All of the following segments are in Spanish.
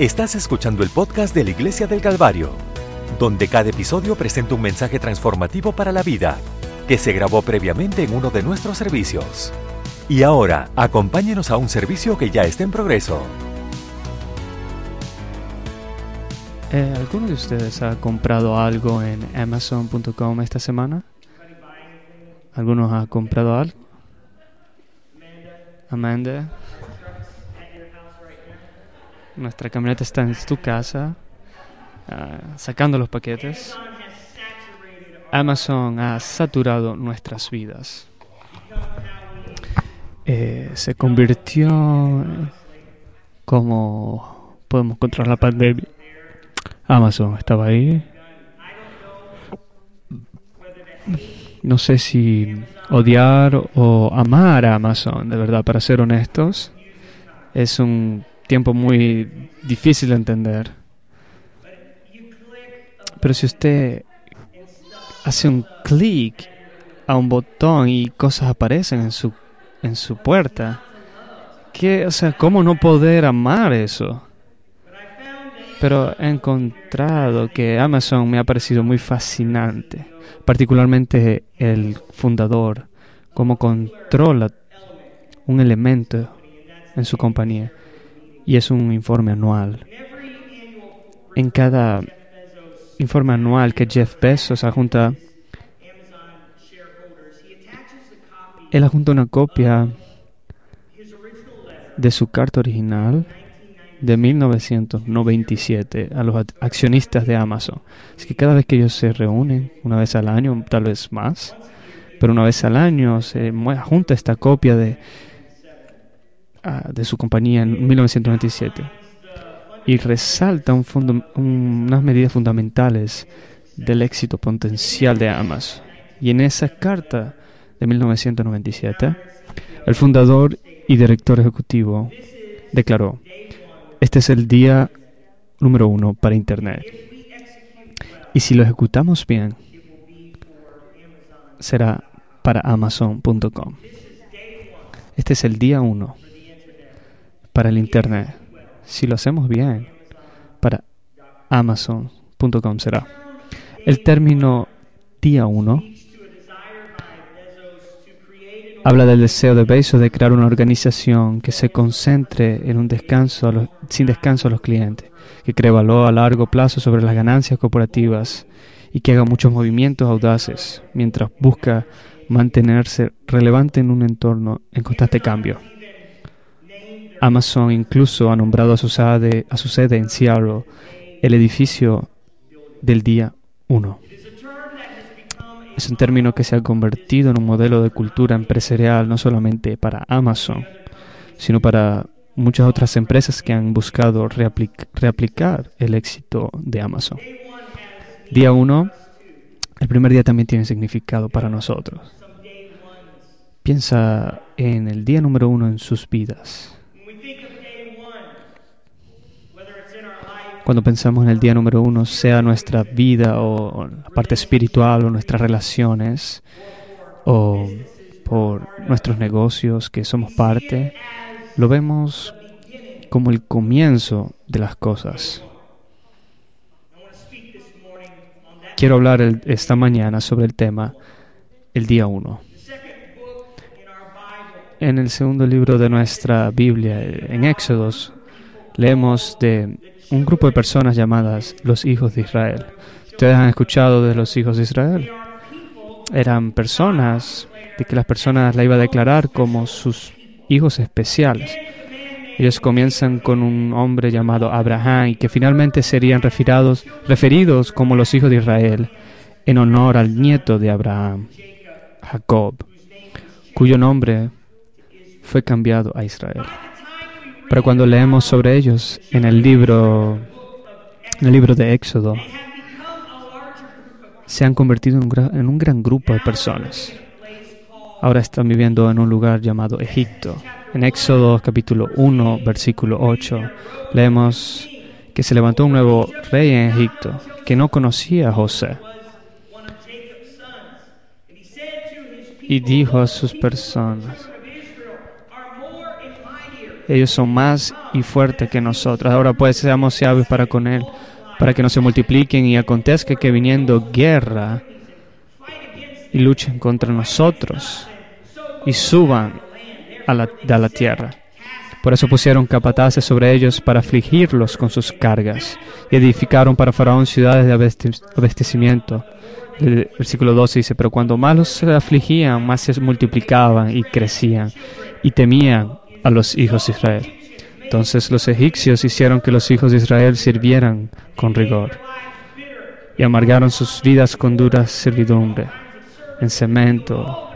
Estás escuchando el podcast de la Iglesia del Calvario, donde cada episodio presenta un mensaje transformativo para la vida que se grabó previamente en uno de nuestros servicios. Y ahora, acompáñenos a un servicio que ya está en progreso. Eh, ¿Alguno de ustedes ha comprado algo en Amazon.com esta semana? ¿Algunos ha comprado algo? Amanda. Nuestra camioneta está en tu casa, uh, sacando los paquetes. Amazon ha saturado nuestras vidas. Eh, se convirtió como podemos controlar la pandemia. Amazon estaba ahí. No sé si odiar o amar a Amazon, de verdad, para ser honestos. Es un tiempo muy difícil de entender. Pero si usted hace un clic a un botón y cosas aparecen en su, en su puerta, ¿qué, o sea, ¿cómo no poder amar eso? Pero he encontrado que Amazon me ha parecido muy fascinante, particularmente el fundador, cómo controla un elemento en su compañía. Y es un informe anual. En cada informe anual que Jeff Bezos adjunta, él adjunta una copia de su carta original de 1997 a los accionistas de Amazon. Es que cada vez que ellos se reúnen, una vez al año, tal vez más, pero una vez al año se junta esta copia de, uh, de su compañía en 1997 y resalta un, unas medidas fundamentales del éxito potencial de Amazon. Y en esa carta de 1997, el fundador y director ejecutivo declaró, este es el día número uno para Internet. Y si lo ejecutamos bien, será para Amazon.com. Este es el día uno para el Internet. Si lo hacemos bien, para Amazon.com será. El término día uno habla del deseo de Bezos de crear una organización que se concentre en un descanso sin descanso a los clientes, que cree valor a largo plazo sobre las ganancias corporativas y que haga muchos movimientos audaces mientras busca mantenerse relevante en un entorno en constante cambio. Amazon incluso ha nombrado a su sede, a su sede en Seattle el edificio del día 1. Es un término que se ha convertido en un modelo de cultura empresarial no solamente para Amazon, sino para muchas otras empresas que han buscado reaplicar el éxito de Amazon. Día 1, el primer día también tiene significado para nosotros. Piensa en el día número uno en sus vidas. Cuando pensamos en el día número uno, sea nuestra vida o la parte espiritual o nuestras relaciones o por nuestros negocios que somos parte, lo vemos como el comienzo de las cosas. Quiero hablar esta mañana sobre el tema el día uno. En el segundo libro de nuestra Biblia, en Éxodos, leemos de un grupo de personas llamadas los hijos de Israel. ¿Ustedes han escuchado de los hijos de Israel? Eran personas de que las personas la iba a declarar como sus hijos especiales. Ellos comienzan con un hombre llamado Abraham y que finalmente serían referidos, referidos como los hijos de Israel en honor al nieto de Abraham, Jacob, cuyo nombre fue cambiado a Israel. Pero cuando leemos sobre ellos en el libro, en el libro de Éxodo, se han convertido en un, gran, grupo de personas. Ahora están viviendo en un lugar llamado Egipto. En Éxodo capítulo 1, versículo 8, leemos que se levantó un nuevo rey en Egipto que no conocía a José. Y dijo a sus personas, ellos son más y fuerte que nosotros. Ahora pues seamos sabios para con Él, para que no se multipliquen y acontezca que viniendo guerra y luchen contra nosotros y suban a la, a la tierra. Por eso pusieron capataces sobre ellos para afligirlos con sus cargas y edificaron para Faraón ciudades de abastecimiento. El versículo 12 dice, pero cuando malos se afligían, más se multiplicaban y crecían y temían a los hijos de Israel. Entonces los egipcios hicieron que los hijos de Israel sirvieran con rigor y amargaron sus vidas con dura servidumbre, en cemento,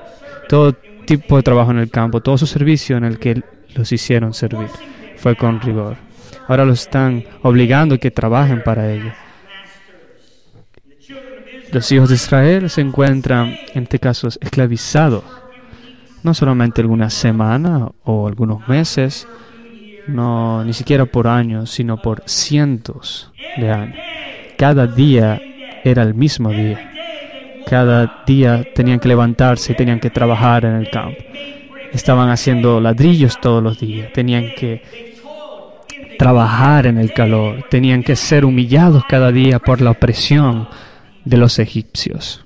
todo tipo de trabajo en el campo, todo su servicio en el que los hicieron servir. Fue con rigor. Ahora los están obligando a que trabajen para ello. Los hijos de Israel se encuentran, en este caso, esclavizados. No solamente algunas semanas o algunos meses, no ni siquiera por años, sino por cientos de años. Cada día era el mismo día. Cada día tenían que levantarse y tenían que trabajar en el campo estaban haciendo ladrillos todos los días, tenían que trabajar en el calor, tenían que ser humillados cada día por la opresión de los egipcios.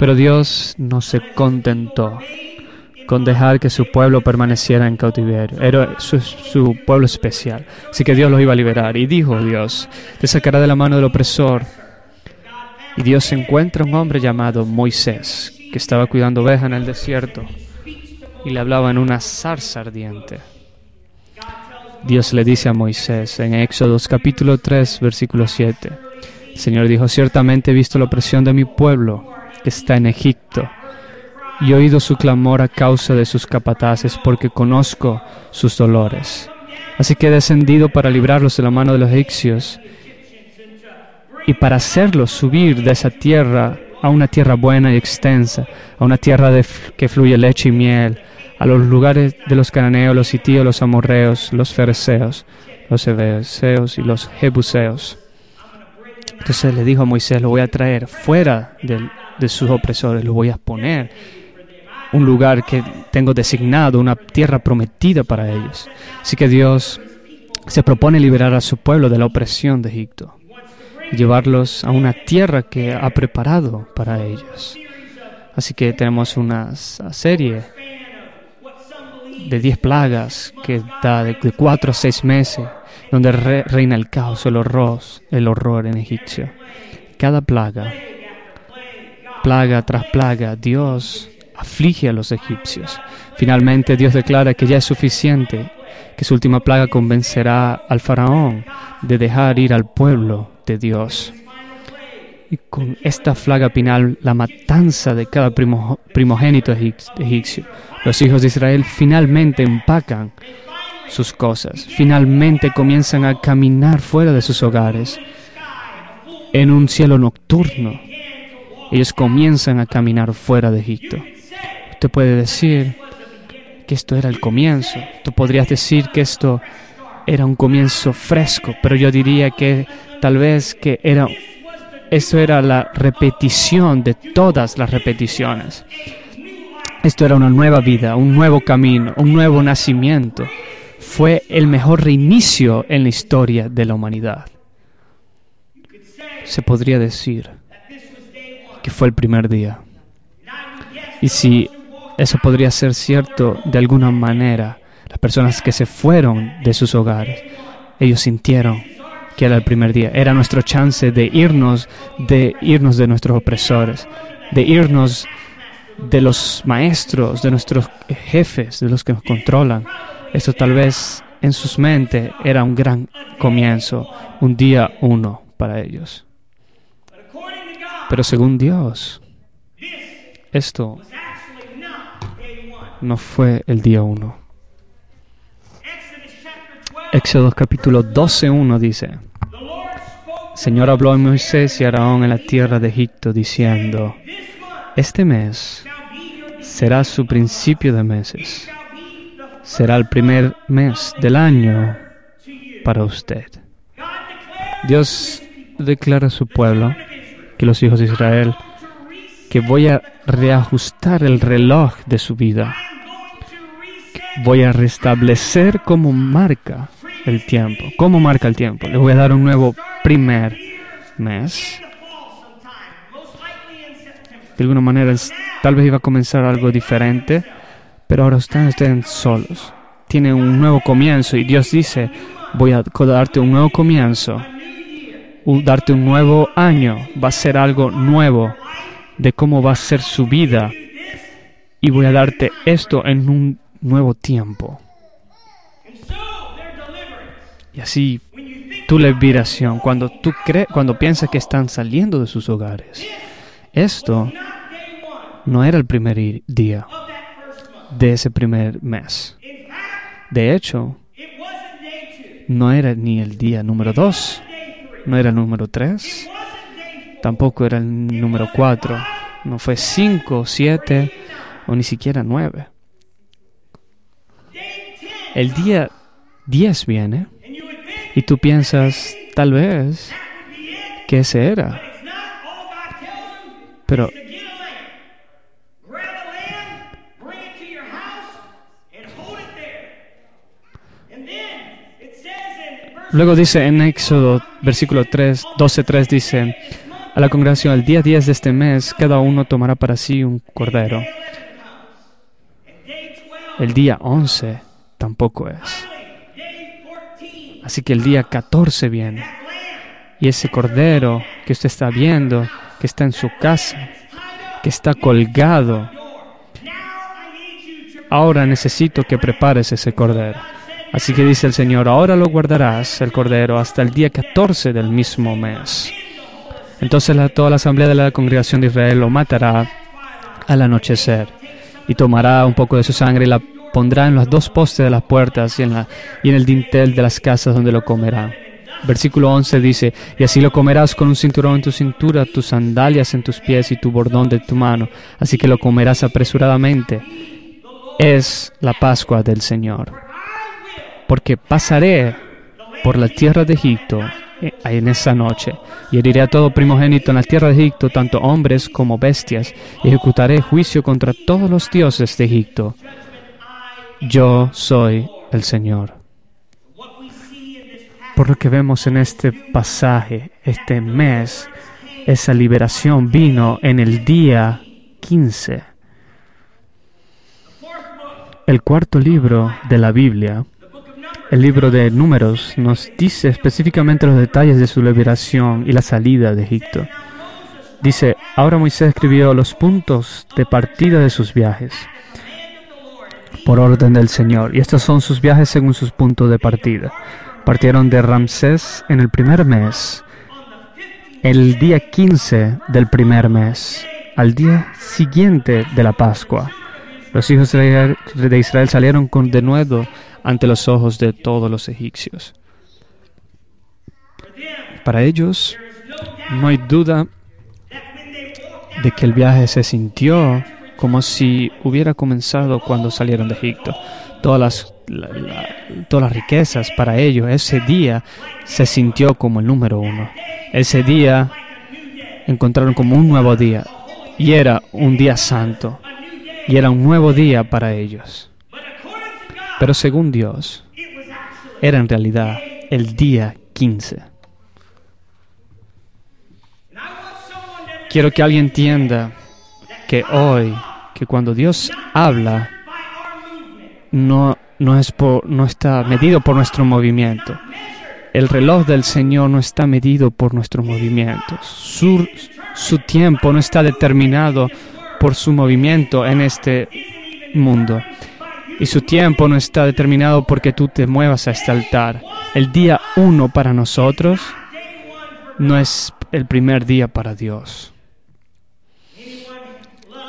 Pero Dios no se contentó con dejar que su pueblo permaneciera en cautiverio. Era su, pueblo especial. Así que Dios los iba a liberar. Y dijo Dios, te sacará de la mano del opresor. Y Dios encuentra un hombre llamado Moisés, que estaba cuidando ovejas en el desierto y le hablaba en una zarza ardiente. Dios le dice a Moisés en Éxodo capítulo 3, versículo 7. El Señor dijo, ciertamente he visto la opresión de mi pueblo que está en Egipto y he oído su clamor a causa de sus capataces porque conozco sus dolores. Así que he descendido para librarlos de la mano de los egipcios y para hacerlos subir de esa tierra a una tierra buena y extensa, a una tierra de que fluye leche y miel, a los lugares de los cananeos, los sitios, los amorreos, los fereceos, los hebeseos y los jebuseos. Entonces le dijo a Moisés, lo voy a traer fuera de, sus opresores, lo voy a poner un lugar que tengo designado, una tierra prometida para ellos. Así que Dios se propone liberar a su pueblo de la opresión de Egipto llevarlos a una tierra que ha preparado para ellos. Así que tenemos una serie de diez plagas que da de, cuatro a seis meses, donde reina el caos, el horror, el horror en Egipcio. Cada plaga, plaga tras plaga, Dios aflige a los egipcios. Finalmente Dios declara que ya es suficiente, que su última plaga convencerá al faraón de dejar ir al pueblo de Dios. Y con esta plaga final, la matanza de cada primogénito egipcio los hijos de Israel finalmente empacan sus cosas, finalmente comienzan a caminar fuera de sus hogares en un cielo nocturno. Ellos comienzan a caminar fuera de Egipto. Usted puede decir que esto era el comienzo. Tú podrías decir que esto era un comienzo fresco, pero yo diría que tal vez que era esto era la repetición de todas las repeticiones. Esto era una nueva vida, un nuevo camino, un nuevo nacimiento. Fue el mejor reinicio en la historia de la humanidad. Se podría decir que fue el primer día. Y si eso podría ser cierto de alguna manera, las personas que se fueron de sus hogares, ellos sintieron que era el primer día. Era nuestro chance de irnos, de irnos de nuestros opresores, de irnos de los maestros, de nuestros jefes, de los que nos controlan. Esto tal vez en sus mentes era un gran comienzo, un día uno para ellos. Pero según Dios, esto no fue el día uno. Éxodo capítulo 12.1 dice, Señor habló a Moisés y a Araón en la tierra de Egipto diciendo, este mes será su principio de meses. Será el primer mes del año para usted. Dios declara a su pueblo, que los hijos de Israel, que voy a reajustar el reloj de su vida. voy a restablecer como marca el tiempo. ¿Cómo marca el tiempo? Le voy a dar un nuevo primer mes. De alguna manera, tal vez iba a comenzar algo diferente, pero ahora están ustedes solos. Tiene un nuevo comienzo y Dios dice, voy a darte un nuevo comienzo, darte un nuevo año, va a ser algo nuevo de cómo va a ser su vida. Y voy a darte esto en un nuevo tiempo. Y así tu liberación, cuando tú crees, cuando piensas que están saliendo de sus hogares, esto no era el primer día de ese primer mes. De hecho, no era ni el día número dos, no era el número tres, tampoco era el número cuatro, no fue cinco, siete o ni siquiera nueve. El día diez viene y tú piensas, tal vez, que ese era. Pero Luego dice en Éxodo, versículo 3, 12, 3 dice, a la congregación, el día 10 de este mes, cada uno tomará para sí un cordero. El día 11 tampoco es. Así que el día 14 viene. Y ese cordero que usted está viendo, que está en su casa, que está colgado, ahora necesito que prepares ese cordero. Así que dice el Señor, ahora lo guardarás, el cordero, hasta el día 14 del mismo mes. Entonces toda la asamblea de la congregación de Israel lo matará al anochecer y tomará un poco de su sangre y la pondrá en los dos postes de las puertas y en, la, y en el dintel de las casas donde lo comerá. Versículo 11 dice, y así lo comerás con un cinturón en tu cintura, tus sandalias en tus pies y tu bordón de tu mano, así que lo comerás apresuradamente. Es la Pascua del Señor porque pasaré por la tierra de Egipto eh, en esa noche, y heriré a todo primogénito en la tierra de Egipto, tanto hombres como bestias, y ejecutaré juicio contra todos los dioses de Egipto. Yo soy el Señor. Por lo que vemos en este pasaje, este mes, esa liberación vino en el día 15. El cuarto libro de la Biblia el libro de Números nos dice específicamente los detalles de su liberación y la salida de Egipto. Dice, ahora Moisés escribió los puntos de partida de sus viajes por orden del Señor, y estos son sus viajes según sus puntos de partida. Partieron de Ramsés en el primer mes, el día 15 del primer mes, al día siguiente de la Pascua. Los hijos de Israel salieron con denuedo ante los ojos de todos los egipcios. Para ellos no hay duda de que el viaje se sintió como si hubiera comenzado cuando salieron de Egipto. Todas las, todas las riquezas para ellos, ese día se sintió como el número uno. Ese día encontraron como un nuevo día y era un día santo y era un nuevo día para ellos. Pero según Dios, era en realidad el día 15. Quiero que alguien entienda que hoy, que cuando Dios habla, no, no, es por, no está medido por nuestro movimiento. El reloj del Señor no está medido por nuestros movimientos. Su, su tiempo no está determinado por su movimiento en este mundo. Y su tiempo no está determinado porque tú te muevas a este altar. El día uno para nosotros no es el primer día para Dios.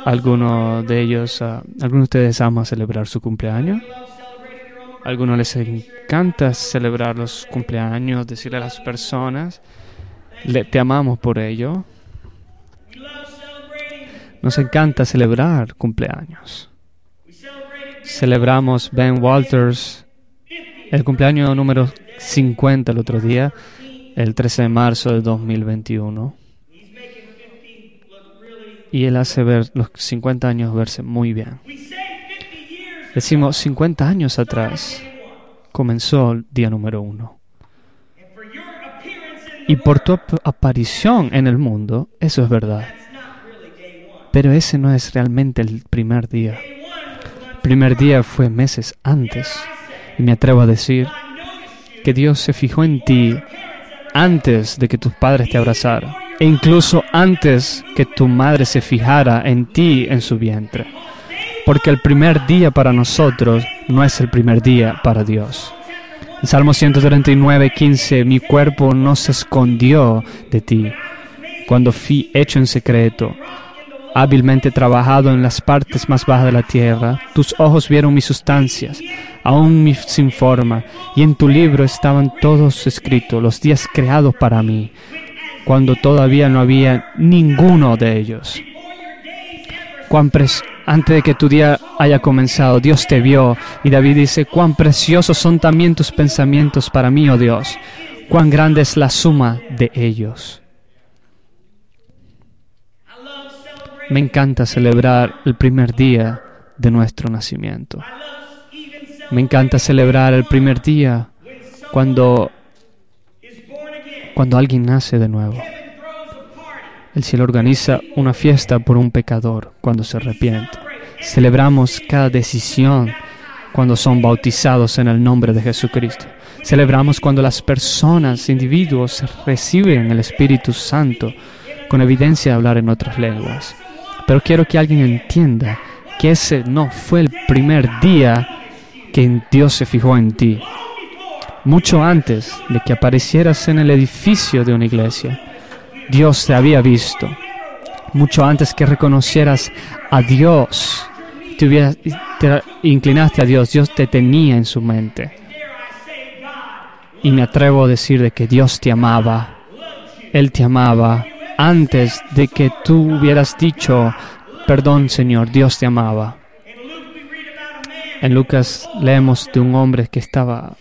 ¿Alguno de ellos, uh, alguno de ustedes ama celebrar su cumpleaños? ¿Alguno les encanta celebrar los cumpleaños, decirle a las personas, le, te amamos por ello? Nos encanta celebrar cumpleaños celebramos Ben Walters el cumpleaños número 50 el otro día, el 13 de marzo de 2021. Y él hace ver los 50 años verse muy bien. Decimos 50 años atrás comenzó el día número uno. Y por tu aparición en el mundo, eso es verdad. Pero ese no es realmente el primer día. El primer día fue meses antes. Y me atrevo a decir que Dios se fijó en ti antes de que tus padres te abrazaran. E incluso antes que tu madre se fijara en ti en su vientre. Porque el primer día para nosotros no es el primer día para Dios. En Salmo 139, 15, mi cuerpo no se escondió de ti cuando fui hecho en secreto, hábilmente trabajado en las partes más bajas de la tierra. Tus ojos vieron mis sustancias, aún sin forma, y en tu libro estaban todos escritos, los días creados para mí, cuando todavía no había ninguno de ellos. Cuán antes de que tu día haya comenzado, Dios te vio. Y David dice, cuán preciosos son también tus pensamientos para mí, oh Dios. Cuán grande es la suma de ellos. Me encanta celebrar el primer día de nuestro nacimiento. Me encanta celebrar el primer día cuando, cuando alguien nace de nuevo. El cielo organiza una fiesta por un pecador cuando se arrepiente. Celebramos cada decisión cuando son bautizados en el nombre de Jesucristo. Celebramos cuando las personas, individuos, reciben el Espíritu Santo con evidencia de hablar en otras lenguas. Pero quiero que alguien entienda que ese no fue el primer día que Dios se fijó en ti. Mucho antes de que aparecieras en el edificio de una iglesia, Dios te había visto. Mucho antes que reconocieras a Dios, te, te inclinaste a Dios, Dios te tenía en su mente. Y me atrevo a decir de que Dios te amaba. Él te amaba antes de que tú hubieras dicho, perdón Señor, Dios te amaba. En Lucas leemos de un hombre que estaba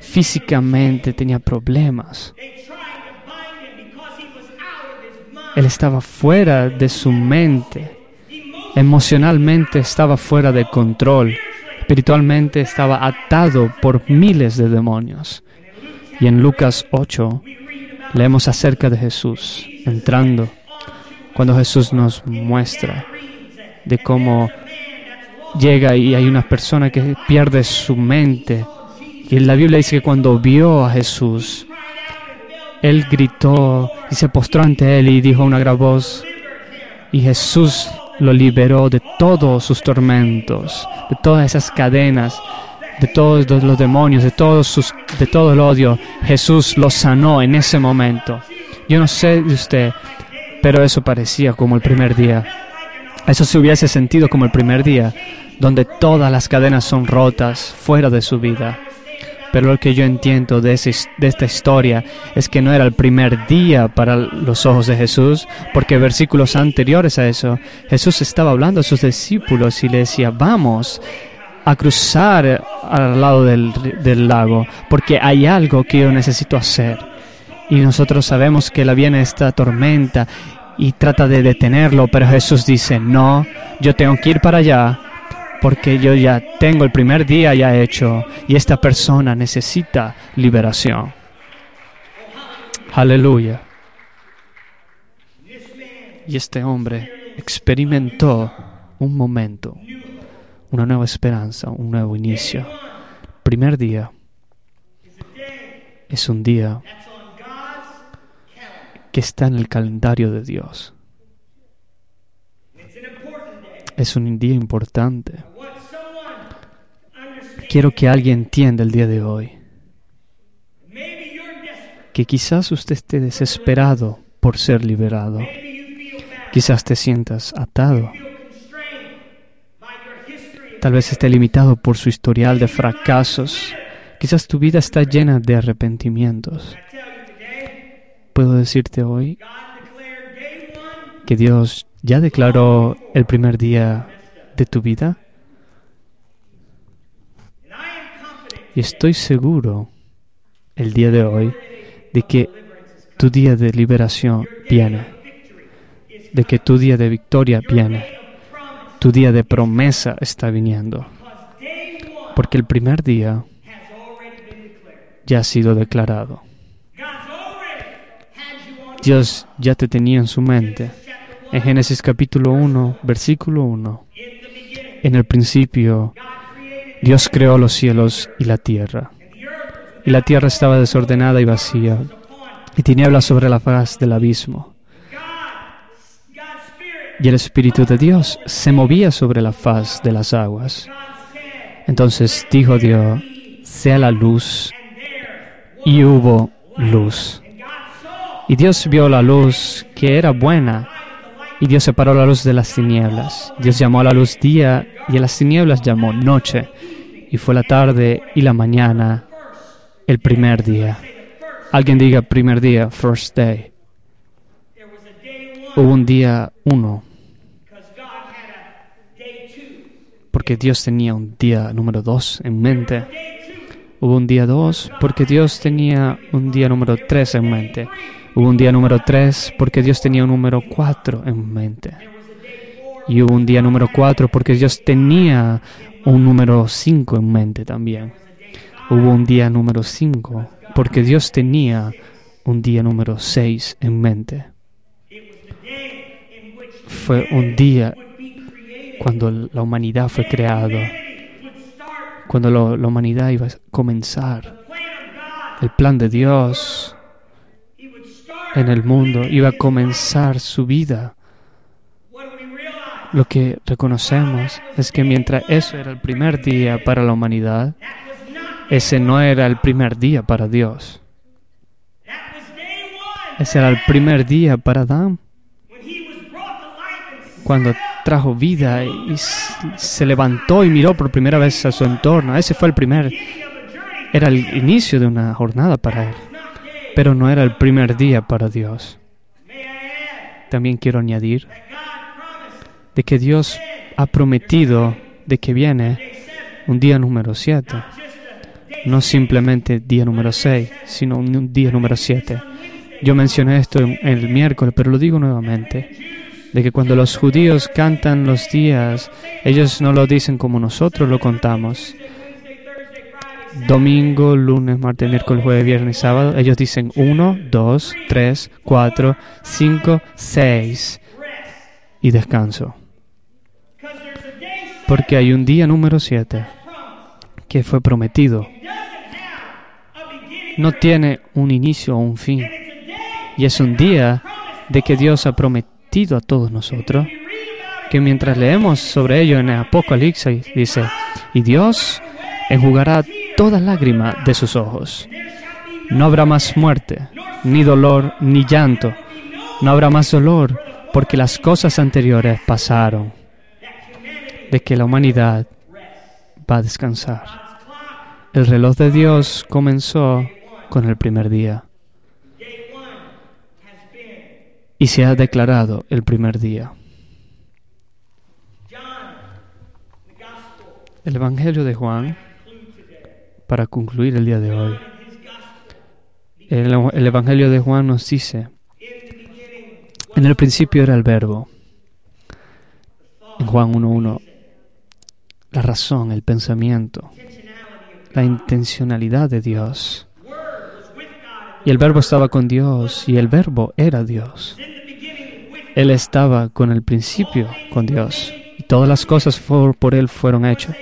físicamente, tenía problemas. Él estaba fuera de su mente. Emocionalmente estaba fuera de control. Espiritualmente estaba atado por miles de demonios. Y en Lucas 8 leemos acerca de Jesús entrando. Cuando Jesús nos muestra de cómo llega y hay una persona que pierde su mente. Y la Biblia dice que cuando vio a Jesús, él gritó y se postró ante él y dijo una gran voz, y Jesús lo liberó de todos sus tormentos, de todas esas cadenas, de todos los demonios, de, todos de todo el odio. Jesús lo sanó en ese momento. Yo no sé de usted, pero eso parecía como el primer día. Eso se hubiese sentido como el primer día, donde todas las cadenas son rotas fuera de su vida. Pero lo que yo entiendo de, esta historia es que no era el primer día para los ojos de Jesús, porque versículos anteriores a eso, Jesús estaba hablando a sus discípulos y le decía, vamos a cruzar al lado del, del lago, porque hay algo que yo necesito hacer. Y nosotros sabemos que la viene esta tormenta y trata de detenerlo, pero Jesús dice, no, yo tengo que ir para allá porque yo ya tengo el primer día ya hecho y esta persona necesita liberación. Aleluya. Y este hombre experimentó un momento, una nueva esperanza, un nuevo inicio. Primer día es un día que está en el calendario de Dios. Es un día importante. Quiero que alguien entienda el día de hoy que quizás usted esté desesperado por ser liberado. Quizás te sientas atado. Tal vez esté limitado por su historial de fracasos. Quizás tu vida está llena de arrepentimientos. Puedo decirte hoy que Dios ya declaró el primer día de tu vida. Y estoy seguro el día de hoy de que tu día de liberación viene, de que tu día de victoria viene, tu día de promesa está viniendo, Porque el primer día ya ha sido declarado. Dios ya te tenía en su mente. En Génesis capítulo 1, versículo 1. En el principio, Dios creó los cielos y la tierra. Y la tierra estaba desordenada y vacía, y tinieblas sobre la faz del abismo. Y el Espíritu de Dios se movía sobre la faz de las aguas. Entonces dijo Dios, sea la luz, y hubo luz. Y Dios vio la luz que era buena, y Dios separó la luz de las tinieblas. Dios llamó a la luz día, y a las tinieblas llamó noche. Y fue la tarde y la mañana, el primer día. Alguien diga primer día, first day. Hubo un día uno, porque Dios tenía un día número dos en mente. Hubo un día dos porque Dios tenía un día número tres en mente. Hubo un día número tres porque Dios tenía un número cuatro en mente. Y hubo un día número cuatro porque Dios tenía un número cinco en mente también. Hubo un día número cinco porque Dios tenía un día número seis en mente. Fue un día cuando la humanidad fue creada, cuando la humanidad iba a comenzar. El plan de Dios en el mundo iba a comenzar su vida. Lo que reconocemos es que mientras eso era el primer día para la humanidad, ese no era el primer día para Dios. Ese era el primer día para Adán, cuando trajo vida y se levantó y miró por primera vez a su entorno. Ese fue el primer, era el inicio de una jornada para él, pero no era el primer día para Dios. También quiero añadir de que Dios ha prometido de que viene un día número 7. No simplemente día número 6, sino un día número 7. Yo mencioné esto el miércoles, pero lo digo nuevamente, de que cuando los judíos cantan los días, ellos no lo dicen como nosotros lo contamos. Domingo, lunes, martes, miércoles, jueves, viernes sábado. Ellos dicen 1, 2, 3, 4, 5, 6 y descanso. Porque hay un día número 7 que fue prometido. No tiene un inicio o un fin. Y es un día de que Dios ha prometido a todos nosotros que mientras leemos sobre ello en el Apocalipsis dice, y Dios enjugará toda lágrima de sus ojos. No habrá más muerte, ni dolor, ni llanto. No habrá más dolor, porque las cosas anteriores pasaron. De que la humanidad va a descansar. El reloj de Dios comenzó con el primer día y se ha declarado el primer día. El Evangelio de Juan, para concluir el día de hoy, el, el Evangelio de Juan nos dice, en el principio era el verbo, en Juan 1.1, la razón, el pensamiento, la intencionalidad de Dios. Y el verbo estaba con Dios y el verbo era Dios. Él estaba con el principio con Dios y todas las cosas por Él fueron hechas.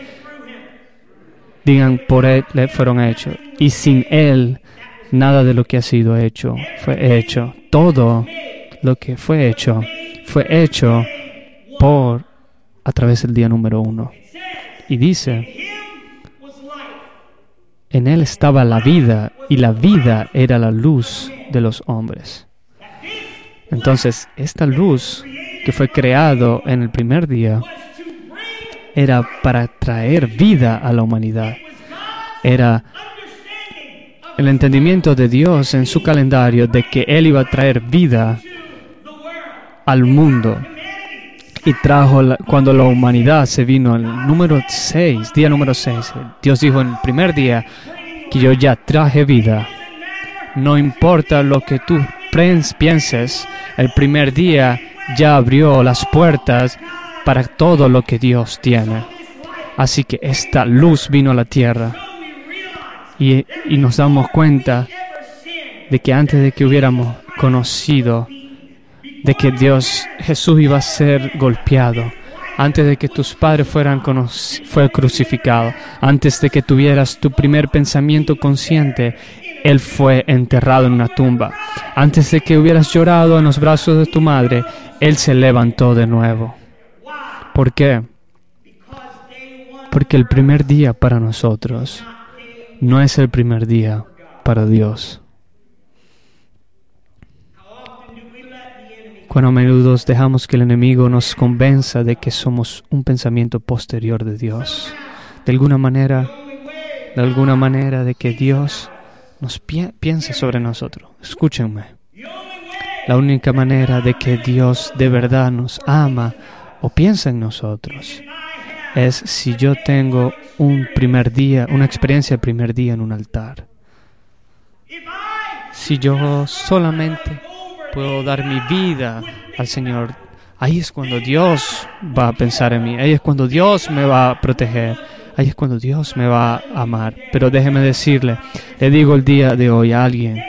Digan, por Él fueron hechos. Y sin Él, nada de lo que ha sido hecho fue hecho. Todo lo que fue hecho fue hecho por a través del día número uno. Y dice, en Él estaba la vida y la vida era la luz de los hombres. Entonces, esta luz que fue creado en el primer día era para traer vida a la humanidad. Era el entendimiento de Dios en su calendario de que Él iba a traer vida al mundo. Y trajo, cuando la humanidad se vino al número 6, día número 6, Dios dijo en el primer día que yo ya traje vida. No importa lo que tú pienses, el primer día ya abrió las puertas para todo lo que Dios tiene. Así que esta luz vino a la tierra y, y nos damos cuenta de que antes de que hubiéramos conocido de que Dios, Jesús iba a ser golpeado, antes de que tus padres fueran fue crucificado, antes de que tuvieras tu primer pensamiento consciente, Él fue enterrado en una tumba. Antes de que hubieras llorado en los brazos de tu madre, Él se levantó de nuevo. ¿Por qué? Porque el primer día para nosotros no es el primer día para Dios. Cuán a menudo dejamos que el enemigo nos convenza de que somos un pensamiento posterior de Dios. De alguna manera, de alguna manera de que Dios nos piensa sobre nosotros. Escúchenme. La única manera de que Dios de verdad nos ama o piensa en nosotros es si yo tengo un primer día, una experiencia de primer día en un altar. Si yo solamente puedo dar mi vida al Señor, ahí es cuando Dios va a pensar en mí, ahí es cuando Dios me va a proteger, ahí es cuando Dios me va a amar. Pero déjeme decirle, le digo el día de hoy a alguien,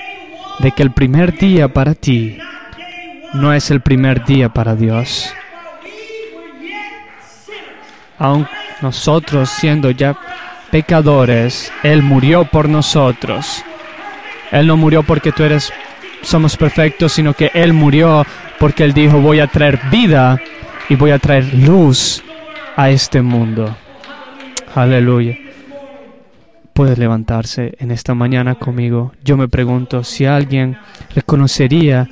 de que el primer día para ti no es el primer día para Dios. Aun nosotros siendo ya pecadores, Él murió por nosotros. Él no murió porque tú eres somos perfectos, sino que Él murió porque Él dijo, voy a traer vida y voy a traer luz a este mundo. Aleluya. Puedes levantarse en esta mañana conmigo. Yo me pregunto si alguien reconocería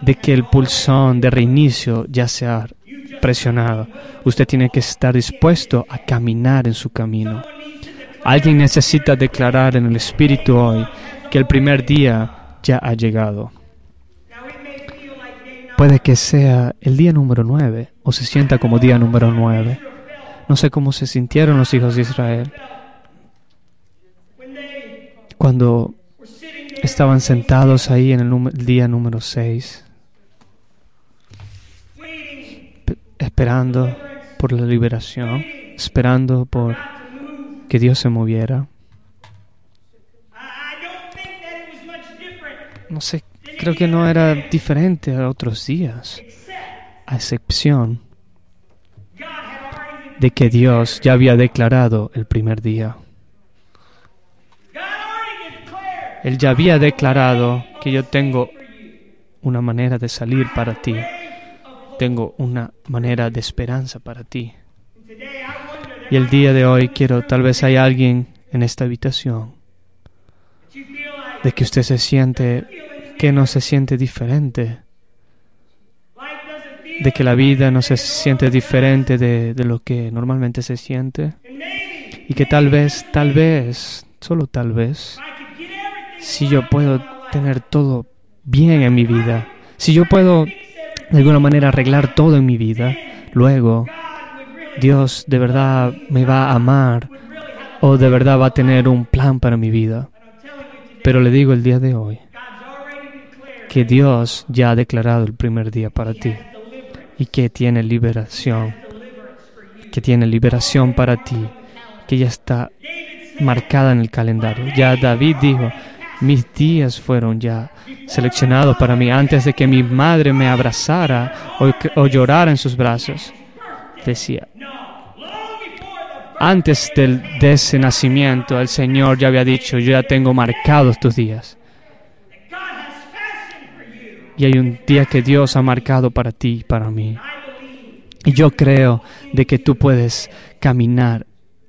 de que el pulsón de reinicio ya se ha presionado. Usted tiene que estar dispuesto a caminar en su camino. Alguien necesita declarar en el Espíritu hoy que el primer día ya ha llegado. Puede que sea el día número nueve o se sienta como día número nueve. No sé cómo se sintieron los hijos de Israel cuando estaban sentados ahí en el, día número seis, esperando por la liberación, esperando por que Dios se moviera. No sé, creo que no era diferente a otros días, a excepción de que Dios ya había declarado el primer día. Él ya había declarado que yo tengo una manera de salir para ti. Tengo una manera de esperanza para ti. Y el día de hoy quiero, tal vez hay alguien en esta habitación de que usted se siente que no se siente diferente, de que la vida no se siente diferente de, de, lo que normalmente se siente y que tal vez, tal vez, solo tal vez, si yo puedo tener todo bien en mi vida, si yo puedo de alguna manera arreglar todo en mi vida, luego Dios de verdad me va a amar o de verdad va a tener un plan para mi vida. Pero le digo el día de hoy que Dios ya ha declarado el primer día para ti y que tiene liberación, que tiene liberación para ti, que ya está marcada en el calendario. Ya David dijo, mis días fueron ya seleccionados para mí antes de que mi madre me abrazara o, llorara en sus brazos. Decía, antes de ese nacimiento, el Señor ya había dicho, yo ya tengo marcados tus días. Y hay un día que Dios ha marcado para ti y para mí. Y yo creo de que tú puedes caminar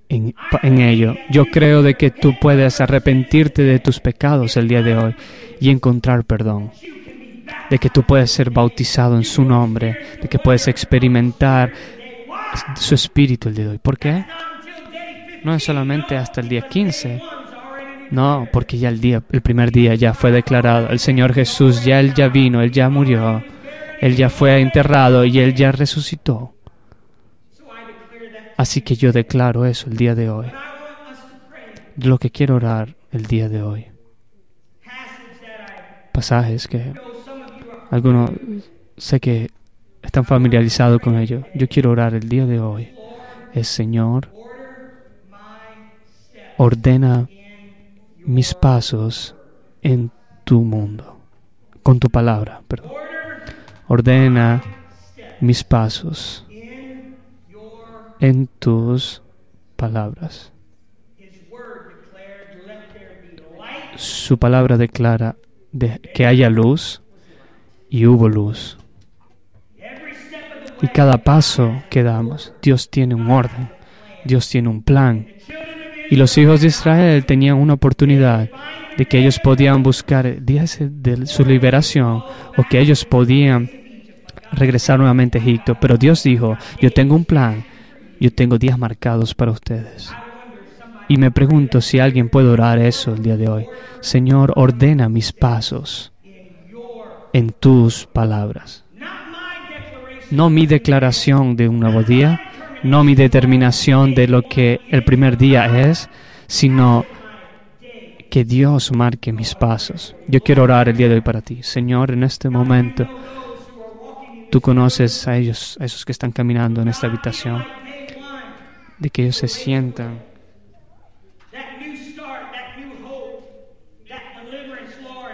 en, en, ello. Yo creo de que tú puedes arrepentirte de tus pecados el día de hoy y encontrar perdón. De que tú puedes ser bautizado en su nombre. De que puedes experimentar su espíritu el día de hoy. ¿Por qué? No es solamente hasta el día 15. No, porque ya el día, el primer día ya fue declarado. El Señor Jesús ya él ya vino, él ya murió, él ya fue enterrado y él ya resucitó. Así que yo declaro eso el día de hoy. Lo que quiero orar el día de hoy. Pasajes que algunos sé que están familiarizados con ello. Yo quiero orar el día de hoy. Es Señor, ordena mis pasos en tu mundo, con tu palabra. Ordena mis pasos en tus palabras. Su palabra declara de que haya luz y hubo luz. Y cada paso que damos, Dios tiene un orden, Dios tiene un plan. Y los hijos de Israel tenían una oportunidad de que ellos podían buscar días de su liberación o que ellos podían regresar nuevamente a Egipto. Pero Dios dijo, yo tengo un plan, yo tengo días marcados para ustedes. Y me pregunto si alguien puede orar eso el día de hoy. Señor, ordena mis pasos en tus palabras. No mi declaración de un nuevo día, no mi determinación de lo que el primer día es, sino que Dios marque mis pasos. Yo quiero orar el día de hoy para ti. Señor, en este momento, tú conoces a ellos, a esos que están caminando en esta habitación, de que ellos se sientan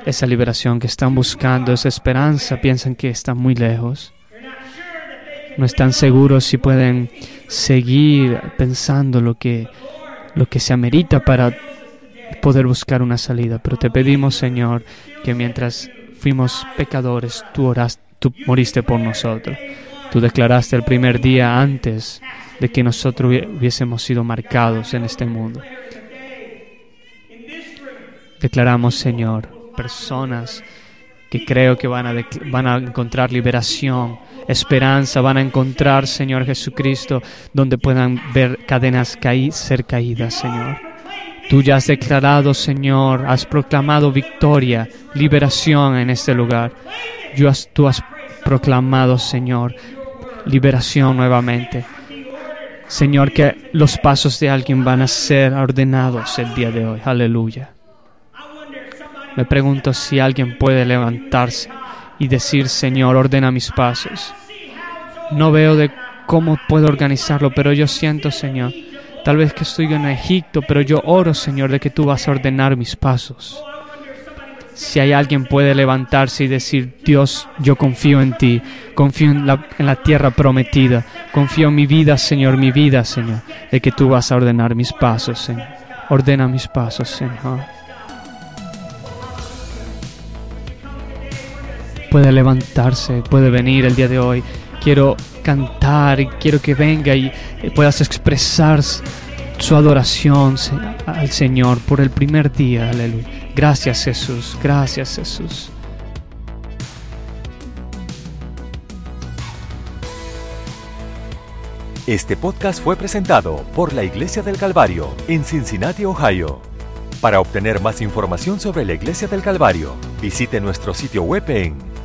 esa liberación que están buscando, esa esperanza, piensan que están muy lejos. No están seguros si pueden seguir pensando lo que, lo que se amerita para poder buscar una salida. Pero te pedimos, Señor, que mientras fuimos pecadores, tú, tú moriste por nosotros. Tú declaraste el primer día antes de que nosotros hubiésemos sido marcados en este mundo. Declaramos, Señor, personas que creo que van a, van a encontrar liberación, esperanza, van a encontrar, Señor Jesucristo, donde puedan ver cadenas ser caídas, Señor. Tú ya has declarado, Señor, has proclamado victoria, liberación en este lugar. Yo tú has proclamado, Señor, liberación nuevamente. Señor, que los pasos de alguien van a ser ordenados el día de hoy. Aleluya. Me pregunto si alguien puede levantarse y decir, Señor, ordena mis pasos. No veo de cómo puedo organizarlo, pero yo siento, Señor, tal vez que estoy en Egipto, pero yo oro, Señor, de que tú vas a ordenar mis pasos. Si hay alguien puede levantarse y decir, Dios, yo confío en ti, confío en la, en la tierra prometida, confío en mi vida, Señor, mi vida, Señor, de que tú vas a ordenar mis pasos, Señor. Ordena mis pasos, Señor. Puede levantarse, puede venir el día de hoy. Quiero cantar y quiero que venga y puedas expresar su adoración al Señor por el primer día. Aleluya. Gracias Jesús, gracias Jesús. Este podcast fue presentado por la Iglesia del Calvario en Cincinnati, Ohio. Para obtener más información sobre la Iglesia del Calvario, visite nuestro sitio web en